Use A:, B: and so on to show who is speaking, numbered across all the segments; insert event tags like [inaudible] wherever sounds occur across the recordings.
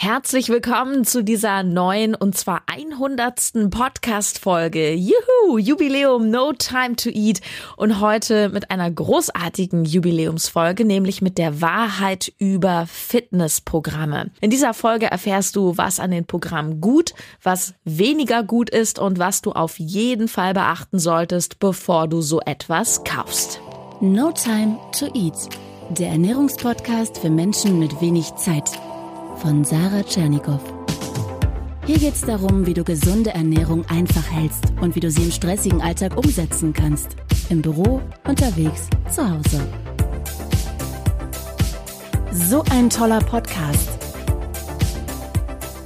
A: Herzlich willkommen zu dieser neuen und zwar 100. Podcast-Folge. Juhu, Jubiläum No Time to Eat und heute mit einer großartigen Jubiläumsfolge, nämlich mit der Wahrheit über Fitnessprogramme. In dieser Folge erfährst du, was an den Programmen gut, was weniger gut ist und was du auf jeden Fall beachten solltest, bevor du so etwas kaufst.
B: No Time to Eat, der Ernährungspodcast für Menschen mit wenig Zeit von Sarah Tschernikow. Hier geht es darum, wie du gesunde Ernährung einfach hältst und wie du sie im stressigen Alltag umsetzen kannst. Im Büro, unterwegs, zu Hause. So ein toller Podcast.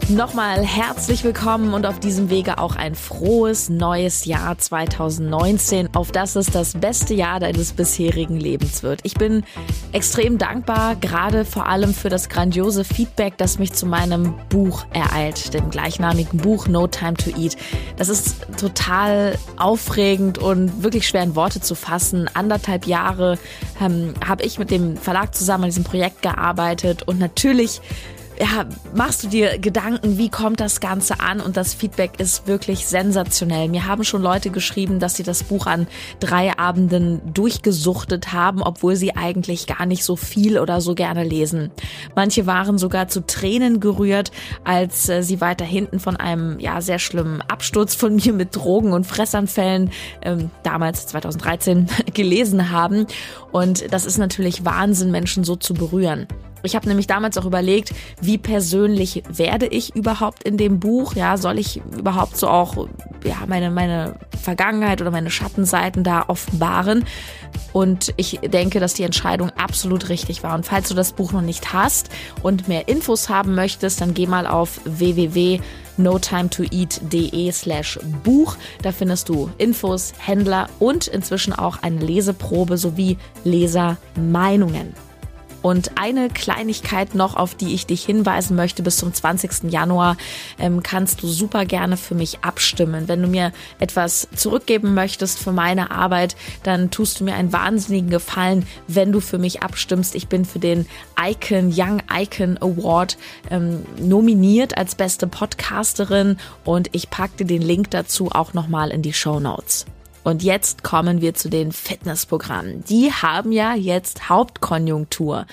A: Nochmal herzlich willkommen und auf diesem Wege auch ein frohes neues Jahr 2019, auf das es das beste Jahr deines bisherigen Lebens wird. Ich bin extrem dankbar, gerade vor allem für das grandiose Feedback, das mich zu meinem Buch ereilt, dem gleichnamigen Buch No Time to Eat. Das ist total aufregend und wirklich schwer in Worte zu fassen. Anderthalb Jahre ähm, habe ich mit dem Verlag zusammen an diesem Projekt gearbeitet und natürlich ja, machst du dir Gedanken, wie kommt das Ganze an? Und das Feedback ist wirklich sensationell. Mir haben schon Leute geschrieben, dass sie das Buch an drei Abenden durchgesuchtet haben, obwohl sie eigentlich gar nicht so viel oder so gerne lesen. Manche waren sogar zu Tränen gerührt, als äh, sie weiter hinten von einem ja sehr schlimmen Absturz von [laughs] mir mit Drogen und Fressanfällen ähm, damals 2013 [laughs] gelesen haben. Und das ist natürlich Wahnsinn, Menschen so zu berühren. Ich habe nämlich damals auch überlegt, wie persönlich werde ich überhaupt in dem Buch? Ja, soll ich überhaupt so auch ja, meine meine Vergangenheit oder meine Schattenseiten da offenbaren? Und ich denke, dass die Entscheidung absolut richtig war. Und falls du das Buch noch nicht hast und mehr Infos haben möchtest, dann geh mal auf www.notimetoeat.de slash Buch. Da findest du Infos, Händler und inzwischen auch eine Leseprobe sowie Lesermeinungen. Und eine Kleinigkeit noch, auf die ich dich hinweisen möchte, bis zum 20. Januar ähm, kannst du super gerne für mich abstimmen. Wenn du mir etwas zurückgeben möchtest für meine Arbeit, dann tust du mir einen wahnsinnigen Gefallen, wenn du für mich abstimmst. Ich bin für den Icon Young Icon Award ähm, nominiert als beste Podcasterin und ich packe dir den Link dazu auch nochmal in die Show Notes. Und jetzt kommen wir zu den Fitnessprogrammen. Die haben ja jetzt Hauptkonjunktur.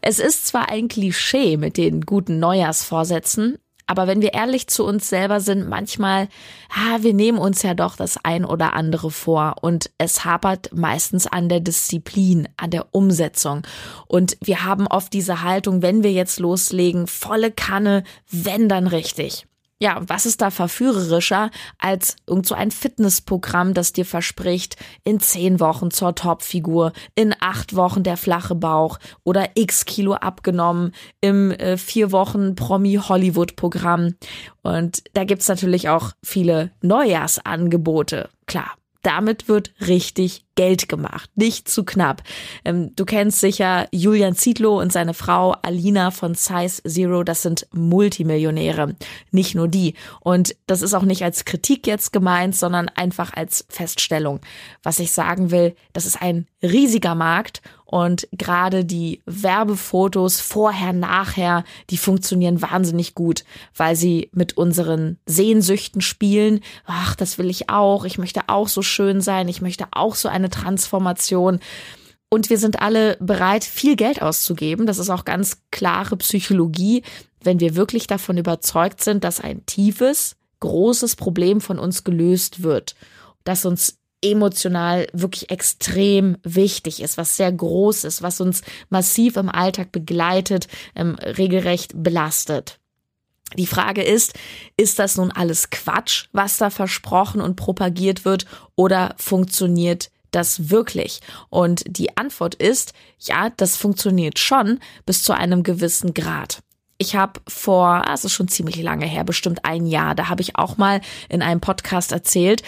A: Es ist zwar ein Klischee mit den guten Neujahrsvorsätzen, aber wenn wir ehrlich zu uns selber sind, manchmal, ah, wir nehmen uns ja doch das ein oder andere vor und es hapert meistens an der Disziplin, an der Umsetzung. Und wir haben oft diese Haltung, wenn wir jetzt loslegen, volle Kanne, wenn dann richtig. Ja, was ist da verführerischer als irgend so ein Fitnessprogramm, das dir verspricht, in zehn Wochen zur Topfigur, in acht Wochen der flache Bauch oder x Kilo abgenommen im äh, vier Wochen Promi-Hollywood-Programm. Und da gibt's natürlich auch viele Neujahrsangebote. Klar, damit wird richtig Geld gemacht, nicht zu knapp. Ähm, du kennst sicher Julian Zietlow und seine Frau Alina von Size Zero, das sind Multimillionäre, nicht nur die. Und das ist auch nicht als Kritik jetzt gemeint, sondern einfach als Feststellung. Was ich sagen will, das ist ein riesiger Markt und gerade die Werbefotos vorher, nachher, die funktionieren wahnsinnig gut, weil sie mit unseren Sehnsüchten spielen. Ach, das will ich auch. Ich möchte auch so schön sein. Ich möchte auch so eine Transformation. Und wir sind alle bereit, viel Geld auszugeben. Das ist auch ganz klare Psychologie, wenn wir wirklich davon überzeugt sind, dass ein tiefes, großes Problem von uns gelöst wird, das uns emotional wirklich extrem wichtig ist, was sehr groß ist, was uns massiv im Alltag begleitet, ähm, regelrecht belastet. Die Frage ist, ist das nun alles Quatsch, was da versprochen und propagiert wird, oder funktioniert das wirklich? Und die Antwort ist, ja, das funktioniert schon bis zu einem gewissen Grad. Ich habe vor, ah, es ist schon ziemlich lange her, bestimmt ein Jahr, da habe ich auch mal in einem Podcast erzählt,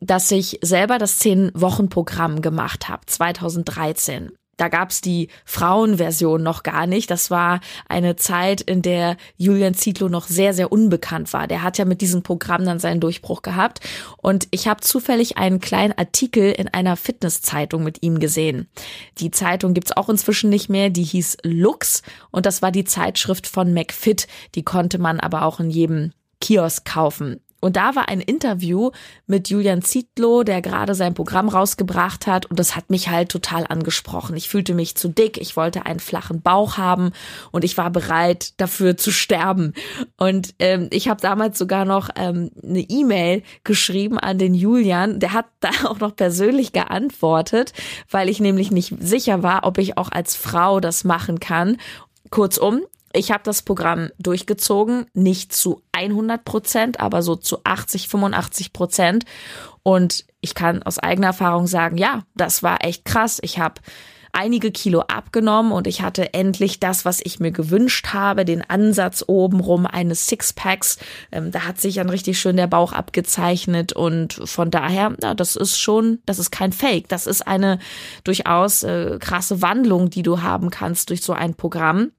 A: dass ich selber das Zehn-Wochen-Programm gemacht habe, 2013. da gab's die Frauenversion noch gar nicht. Das war eine Zeit, in der Julian Zietlow noch sehr, sehr unbekannt war. Der hat ja mit diesem Programm dann seinen Durchbruch gehabt. Und ich habe zufällig einen kleinen Artikel in einer Fitnesszeitung mit ihm gesehen. Die Zeitung gibt's auch inzwischen nicht mehr. Die hieß Lux und das war die Zeitschrift von McFit. Die konnte man aber auch in jedem Kiosk kaufen. Und da war ein Interview mit Julian Zietlow, der gerade sein Programm rausgebracht hat. Und das hat mich halt total angesprochen. Ich fühlte mich zu dick, ich wollte einen flachen Bauch haben und ich war bereit, dafür zu sterben. Und ähm, ich habe damals sogar noch ähm, eine E-Mail geschrieben an den Julian. Der hat da [laughs] auch noch persönlich geantwortet, weil ich nämlich nicht sicher war, ob ich auch als Frau das machen kann. Kurzum, ich habe das Programm durchgezogen, nicht zu 100 Prozent, aber so zu 80, 85 Prozent. Und ich kann aus eigener Erfahrung sagen, ja, das war echt krass. Ich habe einige Kilo abgenommen und ich hatte endlich das, was ich mir gewünscht habe, den Ansatz obenrum eines Sixpacks. Ähm, da hat sich dann richtig schön der Bauch abgezeichnet und von daher, ja, das ist schon, das ist kein Fake. Das ist eine durchaus äh, krasse Wandlung, die du haben kannst durch so ein Programm.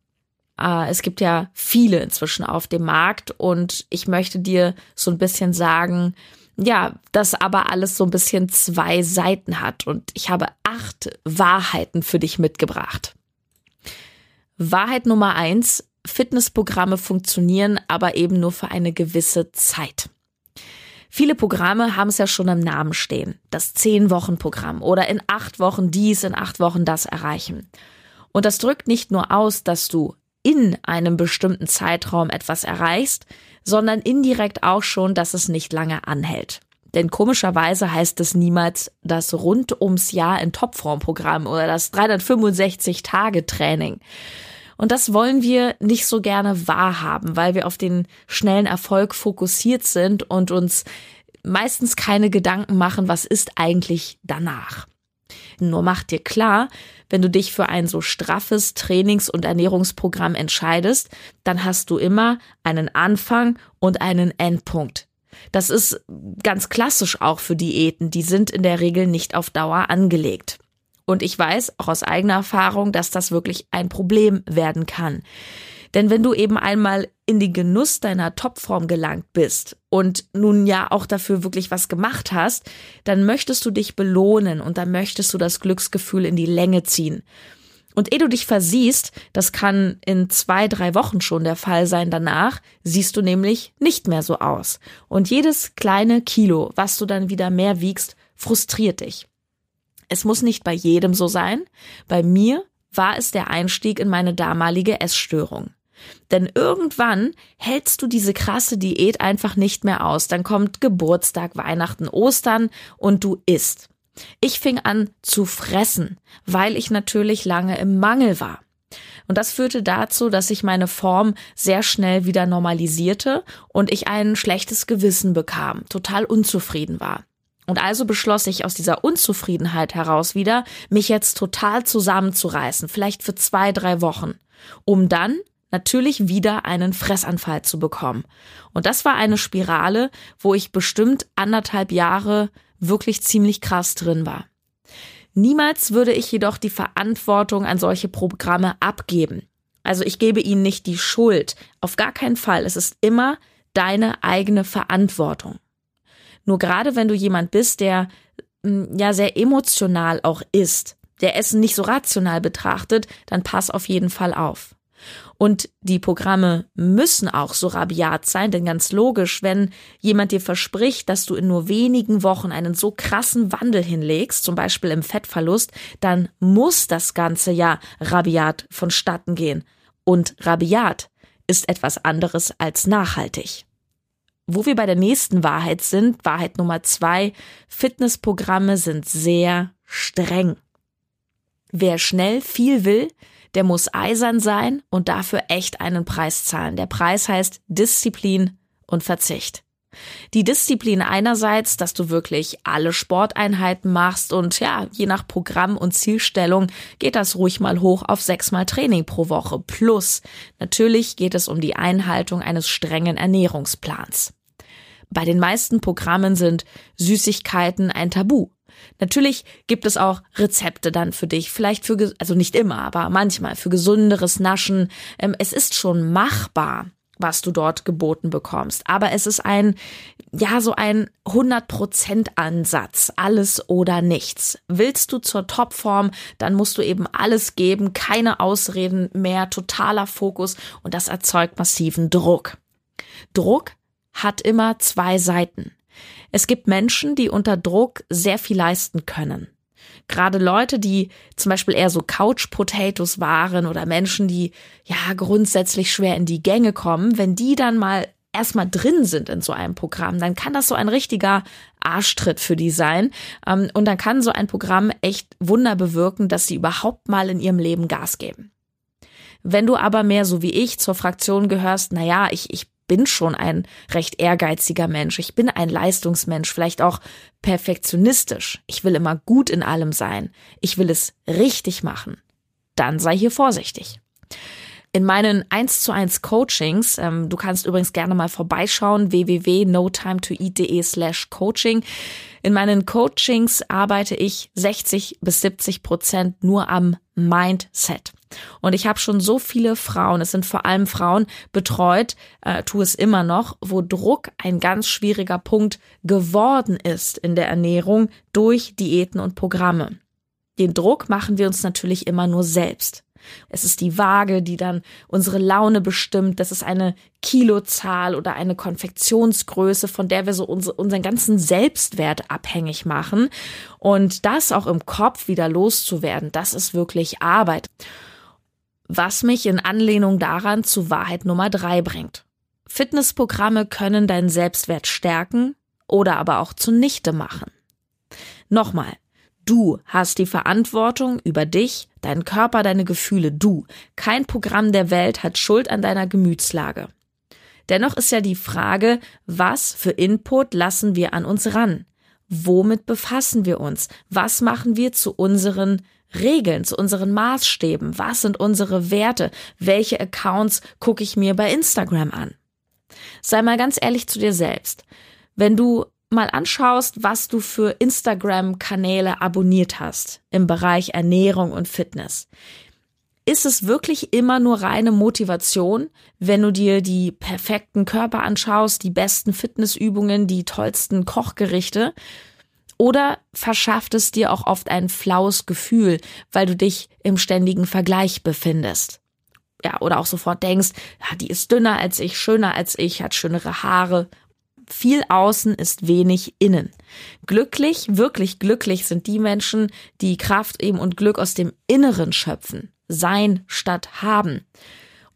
A: Äh, es gibt ja viele inzwischen auf dem Markt und ich möchte dir so ein bisschen sagen, ja, dass aber alles so ein bisschen zwei Seiten hat und ich habe acht Wahrheiten für dich mitgebracht. Wahrheit Nummer eins, Fitnessprogramme funktionieren aber eben nur für eine gewisse Zeit. Viele Programme haben es ja schon im Namen stehen. Das Zehn-Wochen-Programm oder in acht Wochen dies, in acht Wochen das erreichen. Und das drückt nicht nur aus, dass du in einem bestimmten Zeitraum etwas erreichst, sondern indirekt auch schon, dass es nicht lange anhält. Denn komischerweise heißt es niemals das rund ums Jahr in Topform-Programm oder das 365-Tage-Training. Und das wollen wir nicht so gerne wahrhaben, weil wir auf den schnellen Erfolg fokussiert sind und uns meistens keine Gedanken machen, was ist eigentlich danach. Nur mach dir klar, wenn du dich für ein so straffes Trainings- und Ernährungsprogramm entscheidest, dann hast du immer einen Anfang und einen Endpunkt. Das ist ganz klassisch auch für Diäten. Die sind in der Regel nicht auf Dauer angelegt. Und ich weiß auch aus eigener Erfahrung, dass das wirklich ein Problem werden kann. Denn wenn du eben einmal in den Genuss deiner Topform gelangt bist und nun ja auch dafür wirklich was gemacht hast, dann möchtest du dich belohnen und dann möchtest du das Glücksgefühl in die Länge ziehen. Und ehe du dich versiehst, das kann in zwei, drei Wochen schon der Fall sein danach, siehst du nämlich nicht mehr so aus. Und jedes kleine Kilo, was du dann wieder mehr wiegst, frustriert dich. Es muss nicht bei jedem so sein. Bei mir war es der Einstieg in meine damalige Essstörung. Denn irgendwann hältst du diese krasse Diät einfach nicht mehr aus. Dann kommt Geburtstag, Weihnachten, Ostern und du isst. Ich fing an zu fressen, weil ich natürlich lange im Mangel war. Und das führte dazu, dass sich meine Form sehr schnell wieder normalisierte und ich ein schlechtes Gewissen bekam, total unzufrieden war. Und also beschloss ich aus dieser Unzufriedenheit heraus wieder, mich jetzt total zusammenzureißen, vielleicht für zwei, drei Wochen, um dann natürlich wieder einen Fressanfall zu bekommen. Und das war eine Spirale, wo ich bestimmt anderthalb Jahre wirklich ziemlich krass drin war. Niemals würde ich jedoch die Verantwortung an solche Programme abgeben. Also ich gebe ihnen nicht die Schuld. Auf gar keinen Fall. Es ist immer deine eigene Verantwortung. Nur gerade wenn du jemand bist, der mm, ja sehr emotional auch ist, der Essen nicht so rational betrachtet, dann pass auf jeden Fall auf. Und die Programme müssen auch so rabiat sein, denn ganz logisch, wenn jemand dir verspricht, dass du in nur wenigen Wochen einen so krassen Wandel hinlegst, zum Beispiel im Fettverlust, dann muss das Ganze ja rabiat vonstatten gehen. Und rabiat ist etwas anderes als nachhaltig. Wo wir bei der nächsten Wahrheit sind, Wahrheit Nummer zwei, Fitnessprogramme sind sehr streng. Wer schnell viel will, der muss eisern sein und dafür echt einen Preis zahlen. Der Preis heißt Disziplin und Verzicht. Die Disziplin einerseits, dass du wirklich alle Sporteinheiten machst und ja, je nach Programm und Zielstellung geht das ruhig mal hoch auf sechsmal Training pro Woche. Plus, natürlich geht es um die Einhaltung eines strengen Ernährungsplans. Bei den meisten Programmen sind Süßigkeiten ein Tabu. Natürlich gibt es auch Rezepte dann für dich, vielleicht für, also nicht immer, aber manchmal für gesunderes Naschen. Ähm, es ist schon machbar was du dort geboten bekommst. Aber es ist ein, ja, so ein 100% Ansatz. Alles oder nichts. Willst du zur Topform, dann musst du eben alles geben, keine Ausreden mehr, totaler Fokus und das erzeugt massiven Druck. Druck hat immer zwei Seiten. Es gibt Menschen, die unter Druck sehr viel leisten können. Gerade Leute, die zum Beispiel eher so Couch Potatoes waren oder Menschen, die ja grundsätzlich schwer in die Gänge kommen, wenn die dann mal erstmal drin sind in so einem Programm, dann kann das so ein richtiger Arschtritt für die sein. Ähm, und dann kann so ein Programm echt Wunder bewirken, dass sie überhaupt mal in ihrem Leben Gas geben. Wenn du aber mehr so wie ich zur Fraktion gehörst, naja, ich, ich bin schon ein recht ehrgeiziger Mensch. Ich bin ein Leistungsmensch, vielleicht auch perfektionistisch. Ich will immer gut in allem sein. Ich will es richtig machen. Dann sei hier vorsichtig. In meinen 1 zu 1 Coachings, ähm, du kannst übrigens gerne mal vorbeischauen, www.notimetoeat.de slash coaching. In meinen Coachings arbeite ich 60 bis 70 Prozent nur am Mindset. Und ich habe schon so viele Frauen, es sind vor allem Frauen, betreut, äh, tu es immer noch, wo Druck ein ganz schwieriger Punkt geworden ist in der Ernährung durch Diäten und Programme. Den Druck machen wir uns natürlich immer nur selbst. Es ist die Waage, die dann unsere Laune bestimmt. Das ist eine Kilozahl oder eine Konfektionsgröße, von der wir so unseren ganzen Selbstwert abhängig machen. Und das auch im Kopf wieder loszuwerden, das ist wirklich Arbeit was mich in Anlehnung daran zu Wahrheit Nummer drei bringt. Fitnessprogramme können deinen Selbstwert stärken oder aber auch zunichte machen. Nochmal, du hast die Verantwortung über dich, deinen Körper, deine Gefühle, du. Kein Programm der Welt hat Schuld an deiner Gemütslage. Dennoch ist ja die Frage, was für Input lassen wir an uns ran? Womit befassen wir uns? Was machen wir zu unseren Regeln, zu unseren Maßstäben. Was sind unsere Werte? Welche Accounts gucke ich mir bei Instagram an? Sei mal ganz ehrlich zu dir selbst. Wenn du mal anschaust, was du für Instagram-Kanäle abonniert hast im Bereich Ernährung und Fitness, ist es wirklich immer nur reine Motivation, wenn du dir die perfekten Körper anschaust, die besten Fitnessübungen, die tollsten Kochgerichte, oder verschafft es dir auch oft ein flaues Gefühl, weil du dich im ständigen Vergleich befindest? Ja, oder auch sofort denkst, ja, die ist dünner als ich, schöner als ich, hat schönere Haare. Viel außen ist wenig innen. Glücklich, wirklich glücklich sind die Menschen, die Kraft eben und Glück aus dem Inneren schöpfen. Sein statt haben.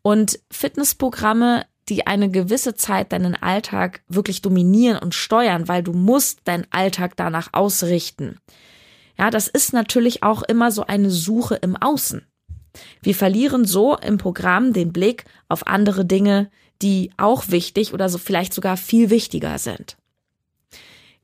A: Und Fitnessprogramme die eine gewisse Zeit deinen Alltag wirklich dominieren und steuern, weil du musst deinen Alltag danach ausrichten. Ja, das ist natürlich auch immer so eine Suche im Außen. Wir verlieren so im Programm den Blick auf andere Dinge, die auch wichtig oder so vielleicht sogar viel wichtiger sind.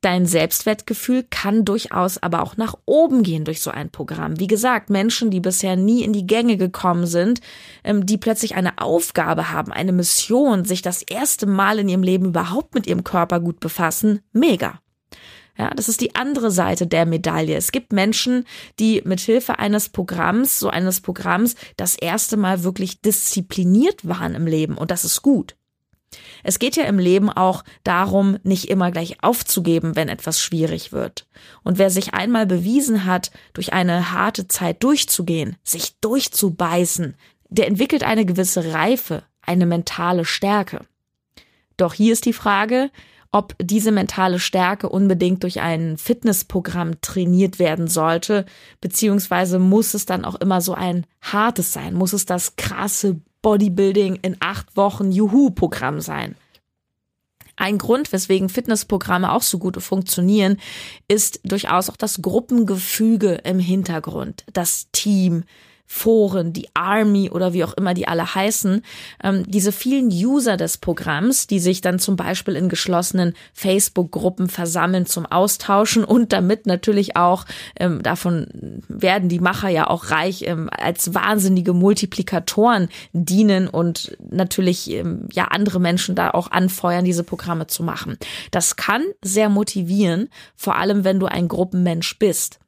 A: Dein Selbstwertgefühl kann durchaus aber auch nach oben gehen durch so ein Programm. Wie gesagt, Menschen, die bisher nie in die Gänge gekommen sind, ähm, die plötzlich eine Aufgabe haben, eine Mission, sich das erste Mal in ihrem Leben überhaupt mit ihrem Körper gut befassen, mega. Ja, das ist die andere Seite der Medaille. Es gibt Menschen, die mit Hilfe eines Programms, so eines Programms, das erste Mal wirklich diszipliniert waren im Leben und das ist gut. Es geht ja im Leben auch darum, nicht immer gleich aufzugeben, wenn etwas schwierig wird. Und wer sich einmal bewiesen hat, durch eine harte Zeit durchzugehen, sich durchzubeißen, der entwickelt eine gewisse Reife, eine mentale Stärke. Doch hier ist die Frage, ob diese mentale Stärke unbedingt durch ein Fitnessprogramm trainiert werden sollte, beziehungsweise muss es dann auch immer so ein hartes sein, muss es das krasse Bodybuilding in acht Wochen Juhu-Programm sein. Ein Grund, weswegen Fitnessprogramme auch so gut funktionieren, ist durchaus auch das Gruppengefüge im Hintergrund, das Team, Foren, die Army oder wie auch immer die alle heißen, ähm, diese vielen User des Programms, die sich dann zum Beispiel in geschlossenen Facebook-Gruppen versammeln zum Austauschen und damit natürlich auch, ähm, davon werden die Macher ja auch reich, ähm, als wahnsinnige Multiplikatoren dienen und natürlich ähm, ja andere Menschen da auch anfeuern, diese Programme zu machen. Das kann sehr motivieren, vor allem wenn du ein Gruppenmensch bist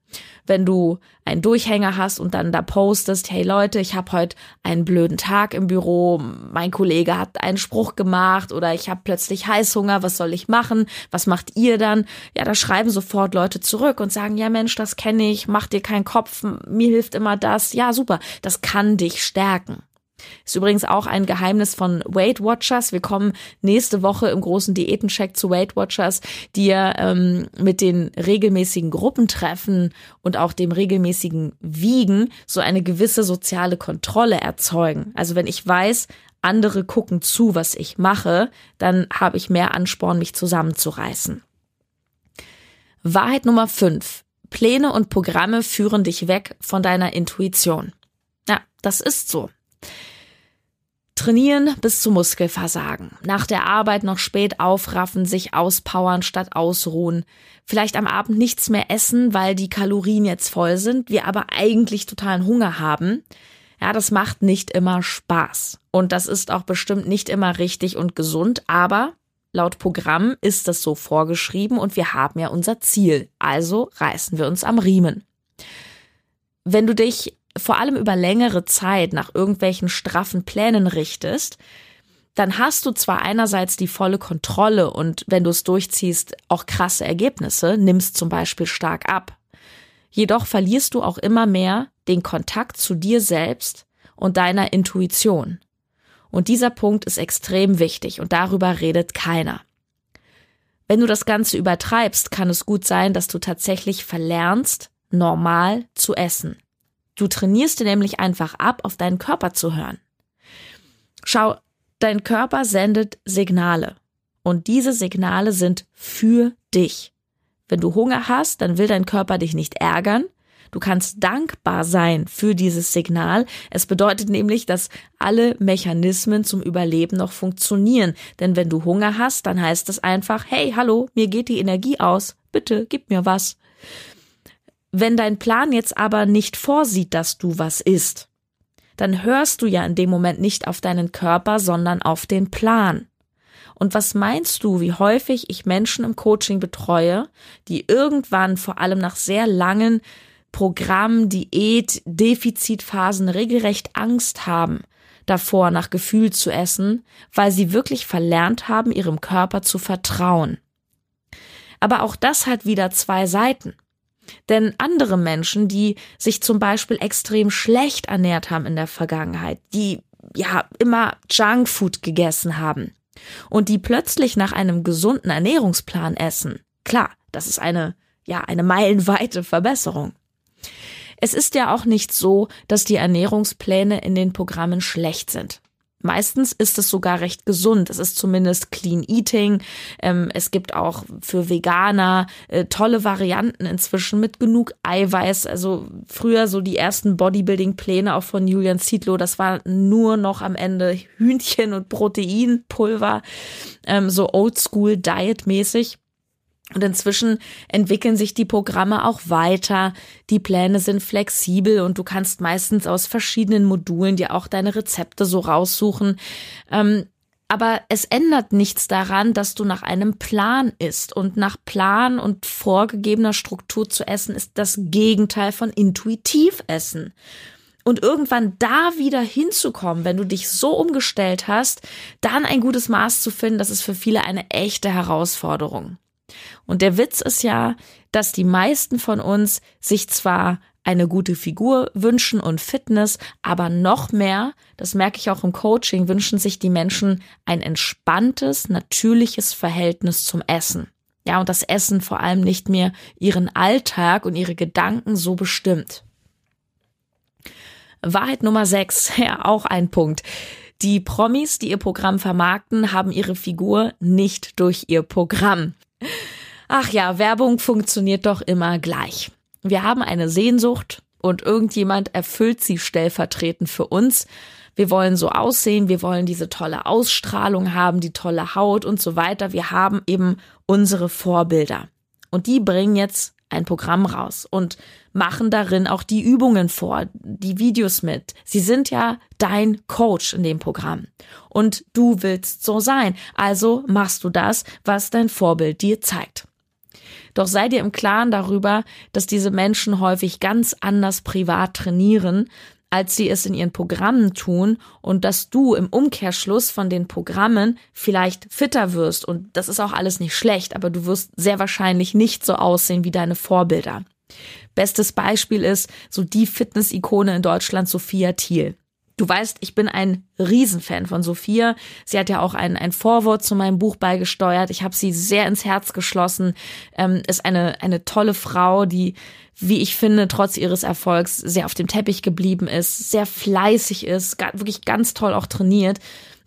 A: wenn du einen Durchhänger hast und dann da postest, hey Leute, ich habe heute einen blöden Tag im Büro, mein Kollege hat einen Spruch gemacht oder ich habe plötzlich Heißhunger, was soll ich machen? Was macht ihr dann? Ja, da schreiben sofort Leute zurück und sagen, ja Mensch, das kenne ich, mach dir keinen Kopf, mir hilft immer das. Ja, super, das kann dich stärken. Ist übrigens auch ein Geheimnis von Weight Watchers. Wir kommen nächste Woche im großen Diätencheck zu Weight Watchers, die ja ähm, mit den regelmäßigen Gruppentreffen und auch dem regelmäßigen Wiegen so eine gewisse soziale Kontrolle erzeugen. Also wenn ich weiß, andere gucken zu, was ich mache, dann habe ich mehr Ansporn, mich zusammenzureißen. Wahrheit Nummer 5. Pläne und Programme führen dich weg von deiner Intuition. Ja, das ist so. Trainieren bis zu Muskelversagen. Nach der Arbeit noch spät aufraffen, sich auspowern statt ausruhen. Vielleicht am Abend nichts mehr essen, weil die Kalorien jetzt voll sind, wir aber eigentlich totalen Hunger haben. Ja, das macht nicht immer Spaß. Und das ist auch bestimmt nicht immer richtig und gesund, aber laut Programm ist das so vorgeschrieben und wir haben ja unser Ziel. Also reißen wir uns am Riemen. Wenn du dich vor allem über längere Zeit nach irgendwelchen straffen Plänen richtest, dann hast du zwar einerseits die volle Kontrolle und wenn du es durchziehst, auch krasse Ergebnisse, nimmst zum Beispiel stark ab. Jedoch verlierst du auch immer mehr den Kontakt zu dir selbst und deiner Intuition. Und dieser Punkt ist extrem wichtig und darüber redet keiner. Wenn du das Ganze übertreibst, kann es gut sein, dass du tatsächlich verlernst, normal zu essen. Du trainierst dir nämlich einfach ab, auf deinen Körper zu hören. Schau, dein Körper sendet Signale. Und diese Signale sind für dich. Wenn du Hunger hast, dann will dein Körper dich nicht ärgern. Du kannst dankbar sein für dieses Signal. Es bedeutet nämlich, dass alle Mechanismen zum Überleben noch funktionieren. Denn wenn du Hunger hast, dann heißt es einfach, hey, hallo, mir geht die Energie aus. Bitte, gib mir was. Wenn dein Plan jetzt aber nicht vorsieht, dass du was isst, dann hörst du ja in dem Moment nicht auf deinen Körper, sondern auf den Plan. Und was meinst du, wie häufig ich Menschen im Coaching betreue, die irgendwann vor allem nach sehr langen Programm, Diät, Defizitphasen regelrecht Angst haben, davor nach Gefühl zu essen, weil sie wirklich verlernt haben, ihrem Körper zu vertrauen. Aber auch das hat wieder zwei Seiten. Denn andere Menschen, die sich zum Beispiel extrem schlecht ernährt haben in der Vergangenheit, die ja immer Junkfood gegessen haben und die plötzlich nach einem gesunden Ernährungsplan essen, klar, das ist eine, ja, eine meilenweite Verbesserung. Es ist ja auch nicht so, dass die Ernährungspläne in den Programmen schlecht sind. Meistens ist es sogar recht gesund. Es ist zumindest Clean Eating. Ähm, es gibt auch für Veganer äh, tolle Varianten inzwischen mit genug Eiweiß. Also früher so die ersten Bodybuilding-Pläne auch von Julian Zietlow, das war nur noch am Ende Hühnchen und Proteinpulver, ähm, so Oldschool-Diet-mäßig. Und inzwischen entwickeln sich die Programme auch weiter. Die Pläne sind flexibel und du kannst meistens aus verschiedenen Modulen dir auch deine Rezepte so raussuchen. Ähm, aber es ändert nichts daran, dass du nach einem Plan isst. Und nach Plan und vorgegebener Struktur zu essen ist das Gegenteil von intuitiv essen. Und irgendwann da wieder hinzukommen, wenn du dich so umgestellt hast, dann ein gutes Maß zu finden, das ist für viele eine echte Herausforderung. Und der Witz ist ja, dass die meisten von uns sich zwar eine gute Figur wünschen und Fitness, aber noch mehr, das merke ich auch im Coaching, wünschen sich die Menschen ein entspanntes, natürliches Verhältnis zum Essen. Ja, und das Essen vor allem nicht mehr ihren Alltag und ihre Gedanken so bestimmt. Wahrheit Nummer 6, [laughs] ja, auch ein Punkt. Die Promis, die ihr Programm vermarkten, haben ihre Figur nicht durch ihr Programm. Ach ja, Werbung funktioniert doch immer gleich. Wir haben eine Sehnsucht und irgendjemand erfüllt sie stellvertretend für uns. Wir wollen so aussehen, wir wollen diese tolle Ausstrahlung haben, die tolle Haut und so weiter. Wir haben eben unsere Vorbilder. Und die bringen jetzt ein Programm raus und machen darin auch die Übungen vor, die Videos mit. Sie sind ja dein Coach in dem Programm. Und du willst so sein. Also machst du das, was dein Vorbild dir zeigt. Doch sei dir im Klaren darüber, dass diese Menschen häufig ganz anders privat trainieren, als sie es in ihren Programmen tun und dass du im Umkehrschluss von den Programmen vielleicht fitter wirst und das ist auch alles nicht schlecht, aber du wirst sehr wahrscheinlich nicht so aussehen wie deine Vorbilder. Bestes Beispiel ist so die Fitness-Ikone in Deutschland Sophia Thiel. Du weißt, ich bin ein Riesenfan von Sophia. Sie hat ja auch ein, ein Vorwort zu meinem Buch beigesteuert. Ich habe sie sehr ins Herz geschlossen. Ähm, ist eine, eine tolle Frau, die, wie ich finde, trotz ihres Erfolgs sehr auf dem Teppich geblieben ist, sehr fleißig ist, wirklich ganz toll auch trainiert.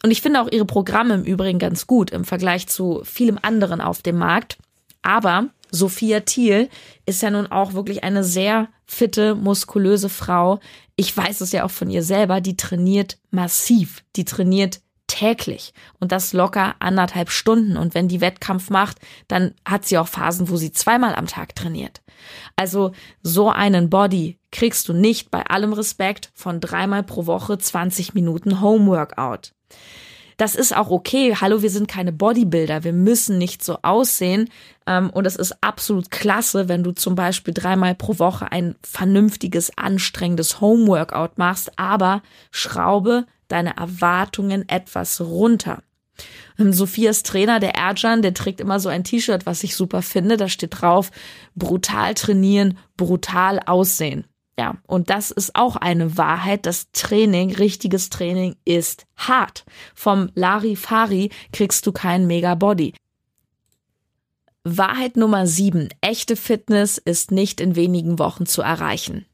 A: Und ich finde auch ihre Programme im Übrigen ganz gut im Vergleich zu vielem anderen auf dem Markt. Aber Sophia Thiel ist ja nun auch wirklich eine sehr fitte, muskulöse Frau. Ich weiß es ja auch von ihr selber, die trainiert massiv, die trainiert täglich und das locker anderthalb Stunden. Und wenn die Wettkampf macht, dann hat sie auch Phasen, wo sie zweimal am Tag trainiert. Also so einen Body kriegst du nicht bei allem Respekt von dreimal pro Woche 20 Minuten Homeworkout. Das ist auch okay. Hallo, wir sind keine Bodybuilder. Wir müssen nicht so aussehen. Ähm, und es ist absolut klasse, wenn du zum Beispiel dreimal pro Woche ein vernünftiges, anstrengendes Homeworkout machst, aber schraube deine Erwartungen etwas runter. Ähm, Sophias Trainer, der Erjan, der trägt immer so ein T-Shirt, was ich super finde. Da steht drauf, brutal trainieren, brutal aussehen. Ja, und das ist auch eine Wahrheit. Das Training, richtiges Training ist hart. Vom Larifari kriegst du keinen Mega Body. Wahrheit Nummer sieben. Echte Fitness ist nicht in wenigen Wochen zu erreichen.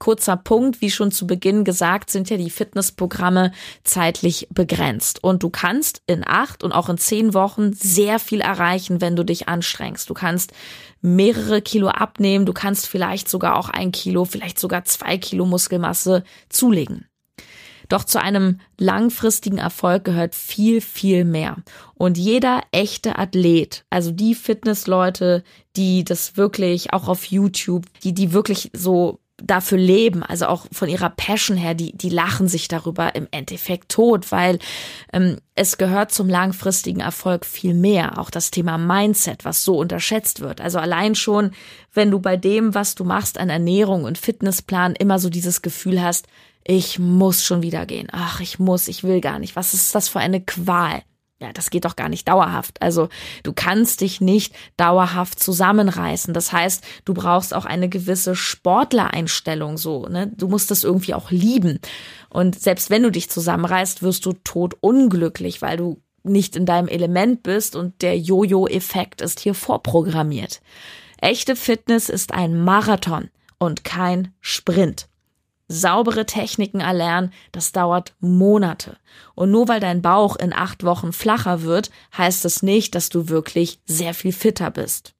A: Kurzer Punkt, wie schon zu Beginn gesagt, sind ja die Fitnessprogramme zeitlich begrenzt. Und du kannst in acht und auch in zehn Wochen sehr viel erreichen, wenn du dich anstrengst. Du kannst mehrere Kilo abnehmen, du kannst vielleicht sogar auch ein Kilo, vielleicht sogar zwei Kilo Muskelmasse zulegen. Doch zu einem langfristigen Erfolg gehört viel, viel mehr. Und jeder echte Athlet, also die Fitnessleute, die das wirklich auch auf YouTube, die, die wirklich so dafür leben, also auch von ihrer Passion her, die, die lachen sich darüber im Endeffekt tot, weil ähm, es gehört zum langfristigen Erfolg viel mehr. Auch das Thema Mindset, was so unterschätzt wird. Also allein schon, wenn du bei dem, was du machst an Ernährung und Fitnessplan immer so dieses Gefühl hast, ich muss schon wieder gehen. Ach, ich muss, ich will gar nicht. Was ist das für eine Qual? Ja, das geht doch gar nicht dauerhaft. Also du kannst dich nicht dauerhaft zusammenreißen. Das heißt, du brauchst auch eine gewisse Sportlereinstellung so. Ne? Du musst das irgendwie auch lieben. Und selbst wenn du dich zusammenreißt, wirst du tot unglücklich, weil du nicht in deinem Element bist und der Jojo-Effekt ist hier vorprogrammiert. Echte Fitness ist ein Marathon und kein Sprint saubere Techniken erlernen, das dauert Monate. Und nur weil dein Bauch in acht Wochen flacher wird, heißt das nicht, dass du wirklich sehr viel fitter bist.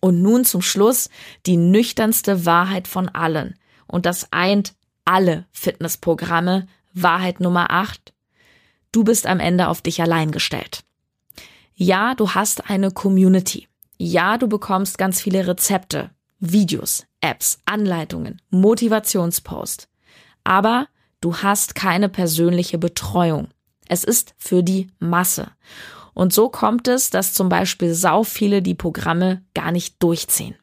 A: Und nun zum Schluss die nüchternste Wahrheit von allen. Und das eint alle Fitnessprogramme. Wahrheit Nummer acht. Du bist am Ende auf dich allein gestellt. Ja, du hast eine Community. Ja, du bekommst ganz viele Rezepte, Videos, Apps, Anleitungen, Motivationspost. Aber du hast keine persönliche Betreuung. Es ist für die Masse. Und so kommt es, dass zum Beispiel sau viele die Programme gar nicht durchziehen.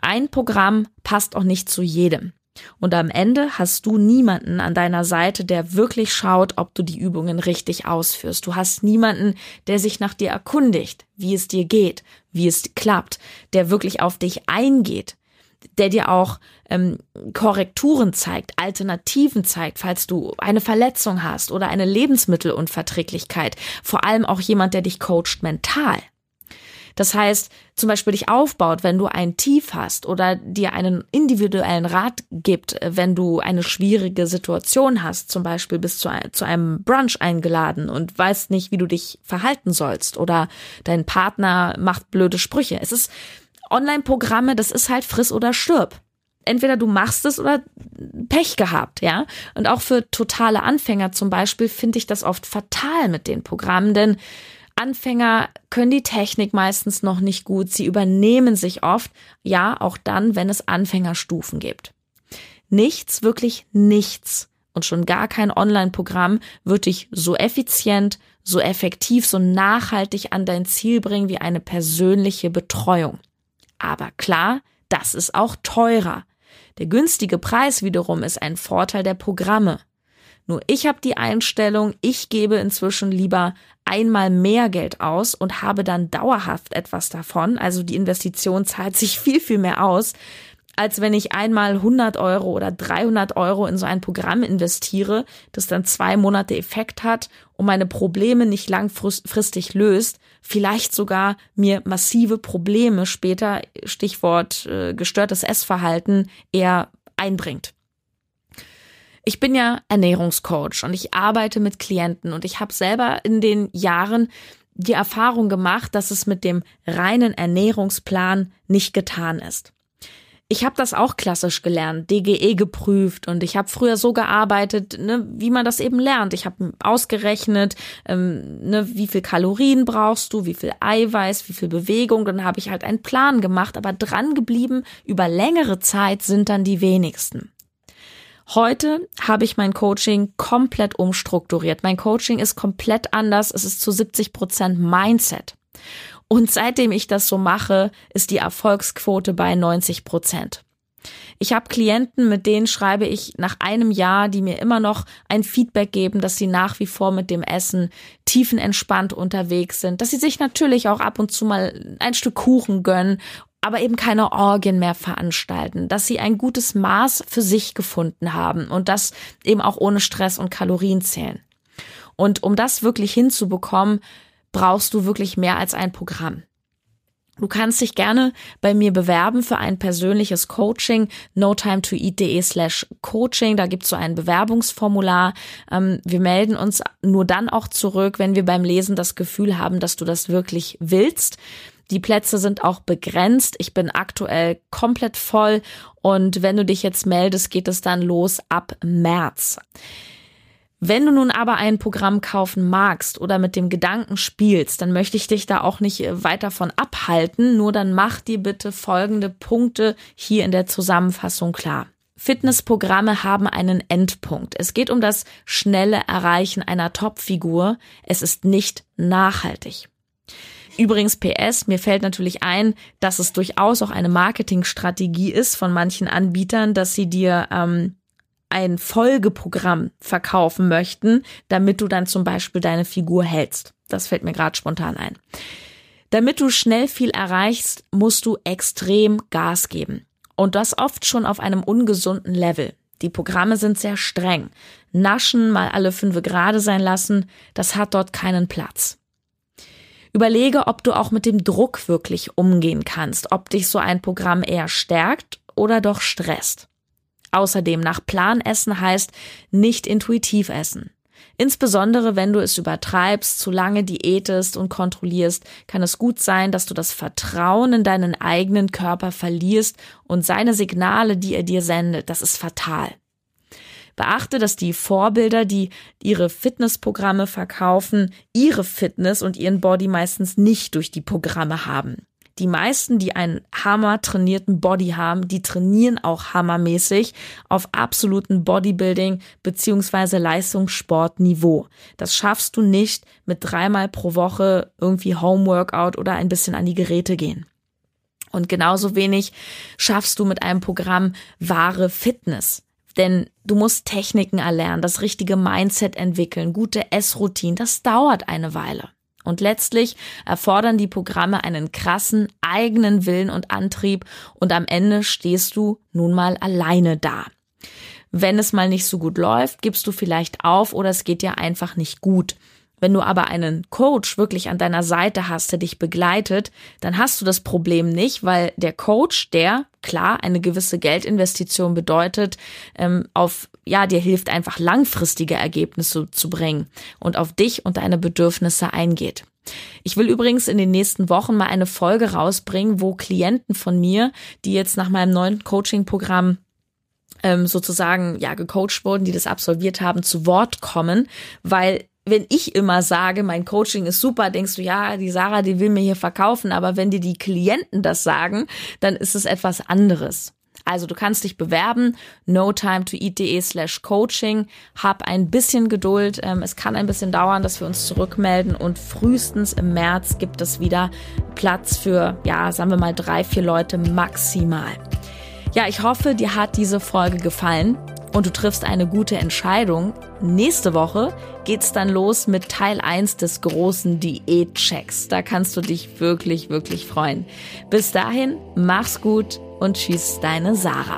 A: Ein Programm passt auch nicht zu jedem. Und am Ende hast du niemanden an deiner Seite, der wirklich schaut, ob du die Übungen richtig ausführst. Du hast niemanden, der sich nach dir erkundigt, wie es dir geht, wie es klappt, der wirklich auf dich eingeht, der dir auch ähm, Korrekturen zeigt, Alternativen zeigt, falls du eine Verletzung hast oder eine Lebensmittelunverträglichkeit. Vor allem auch jemand, der dich coacht mental. Das heißt, zum Beispiel dich aufbaut, wenn du ein Tief hast oder dir einen individuellen Rat gibt, wenn du eine schwierige Situation hast. Zum Beispiel bist du zu einem Brunch eingeladen und weißt nicht, wie du dich verhalten sollst oder dein Partner macht blöde Sprüche. Es ist Online-Programme, das ist halt friss oder stirb. entweder du machst es oder Pech gehabt, ja. Und auch für totale Anfänger zum Beispiel finde ich das oft fatal mit den Programmen, denn Anfänger können die Technik meistens noch nicht gut. Sie übernehmen sich oft, ja, auch dann, wenn es Anfängerstufen gibt. Nichts, wirklich nichts und schon gar kein Online-Programm wird dich so effizient, so effektiv, so nachhaltig an dein Ziel bringen wie eine persönliche Betreuung. Aber klar, das ist auch teurer. Der günstige Preis wiederum ist ein Vorteil der Programme. Nur ich habe die Einstellung, ich gebe inzwischen lieber einmal mehr Geld aus und habe dann dauerhaft etwas davon. Also die Investition [laughs] zahlt sich viel, viel mehr aus, als wenn ich einmal 100 Euro oder 300 Euro in so ein Programm investiere, das dann zwei Monate Effekt hat und meine Probleme nicht langfristig löst, vielleicht sogar mir massive Probleme später, Stichwort äh, gestörtes Essverhalten, eher einbringt. Ich bin ja Ernährungscoach und ich arbeite mit Klienten und ich habe selber in den Jahren die Erfahrung gemacht, dass es mit dem reinen Ernährungsplan nicht getan ist. Ich habe das auch klassisch gelernt, DGE geprüft und ich habe früher so gearbeitet, ne, wie man das eben lernt. Ich habe ausgerechnet, ähm, ne, wie viel Kalorien brauchst du, wie viel Eiweiß, wie viel Bewegung. Dann habe ich halt einen Plan gemacht, aber dran geblieben über längere Zeit sind dann die wenigsten. Heute habe ich mein Coaching komplett umstrukturiert. Mein Coaching ist komplett anders. Es ist zu 70 Prozent Mindset. Und seitdem ich das so mache, ist die Erfolgsquote bei 90 Prozent. Ich habe Klienten, mit denen schreibe ich nach einem Jahr, die mir immer noch ein Feedback geben, dass sie nach wie vor mit dem Essen tiefenentspannt unterwegs sind, dass sie sich natürlich auch ab und zu mal ein Stück Kuchen gönnen aber eben keine Orgien mehr veranstalten, dass sie ein gutes Maß für sich gefunden haben und das eben auch ohne Stress und Kalorien zählen. Und um das wirklich hinzubekommen, brauchst du wirklich mehr als ein Programm. Du kannst dich gerne bei mir bewerben für ein persönliches Coaching, notimetoeat.de slash coaching. Da gibt's so ein Bewerbungsformular. Ähm, wir melden uns nur dann auch zurück, wenn wir beim Lesen das Gefühl haben, dass du das wirklich willst. Die Plätze sind auch begrenzt. Ich bin aktuell komplett voll und wenn du dich jetzt meldest, geht es dann los ab März. Wenn du nun aber ein Programm kaufen magst oder mit dem Gedanken spielst, dann möchte ich dich da auch nicht weiter von abhalten, nur dann mach dir bitte folgende Punkte hier in der Zusammenfassung klar. Fitnessprogramme haben einen Endpunkt. Es geht um das schnelle Erreichen einer Topfigur. Es ist nicht nachhaltig. Übrigens PS, mir fällt natürlich ein, dass es durchaus auch eine Marketingstrategie ist von manchen Anbietern, dass sie dir ähm, ein Folgeprogramm verkaufen möchten, damit du dann zum Beispiel deine Figur hältst. Das fällt mir gerade spontan ein. Damit du schnell viel erreichst, musst du extrem Gas geben. Und das oft schon auf einem ungesunden Level. Die Programme sind sehr streng. Naschen mal alle fünf Grade sein lassen, das hat dort keinen Platz. Überlege, ob du auch mit dem Druck wirklich umgehen kannst, ob dich so ein Programm eher stärkt oder doch stresst. Außerdem nach Plan essen heißt nicht intuitiv essen. Insbesondere wenn du es übertreibst, zu lange diätest und kontrollierst, kann es gut sein, dass du das Vertrauen in deinen eigenen Körper verlierst und seine Signale, die er dir sendet, das ist fatal. Beachte, dass die Vorbilder, die ihre Fitnessprogramme verkaufen, ihre Fitness und ihren Body meistens nicht durch die Programme haben. Die meisten, die einen hammer trainierten Body haben, die trainieren auch hammermäßig auf absoluten Bodybuilding beziehungsweise Leistungssportniveau. Das schaffst du nicht mit dreimal pro Woche irgendwie Homeworkout oder ein bisschen an die Geräte gehen. Und genauso wenig schaffst du mit einem Programm wahre Fitness. Denn du musst Techniken erlernen, das richtige Mindset entwickeln, gute Essroutinen, das dauert eine Weile. Und letztlich erfordern die Programme einen krassen eigenen Willen und Antrieb und am Ende stehst du nun mal alleine da. Wenn es mal nicht so gut läuft, gibst du vielleicht auf oder es geht dir einfach nicht gut. Wenn du aber einen Coach wirklich an deiner Seite hast, der dich begleitet, dann hast du das Problem nicht, weil der Coach, der klar eine gewisse Geldinvestition bedeutet, ähm, auf ja dir hilft einfach langfristige Ergebnisse zu bringen und auf dich und deine Bedürfnisse eingeht. Ich will übrigens in den nächsten Wochen mal eine Folge rausbringen, wo Klienten von mir, die jetzt nach meinem neuen Coaching-Programm ähm, sozusagen ja gecoacht wurden, die das absolviert haben, zu Wort kommen, weil wenn ich immer sage, mein Coaching ist super, denkst du, ja, die Sarah, die will mir hier verkaufen, aber wenn dir die Klienten das sagen, dann ist es etwas anderes. Also du kannst dich bewerben, no time to eat.de slash coaching. Hab ein bisschen Geduld. Ähm, es kann ein bisschen dauern, dass wir uns zurückmelden und frühestens im März gibt es wieder Platz für, ja, sagen wir mal drei, vier Leute maximal. Ja, ich hoffe, dir hat diese Folge gefallen und du triffst eine gute Entscheidung. Nächste Woche geht's dann los mit Teil 1 des großen Diätchecks. Da kannst du dich wirklich, wirklich freuen. Bis dahin, mach's gut und tschüss, deine Sarah.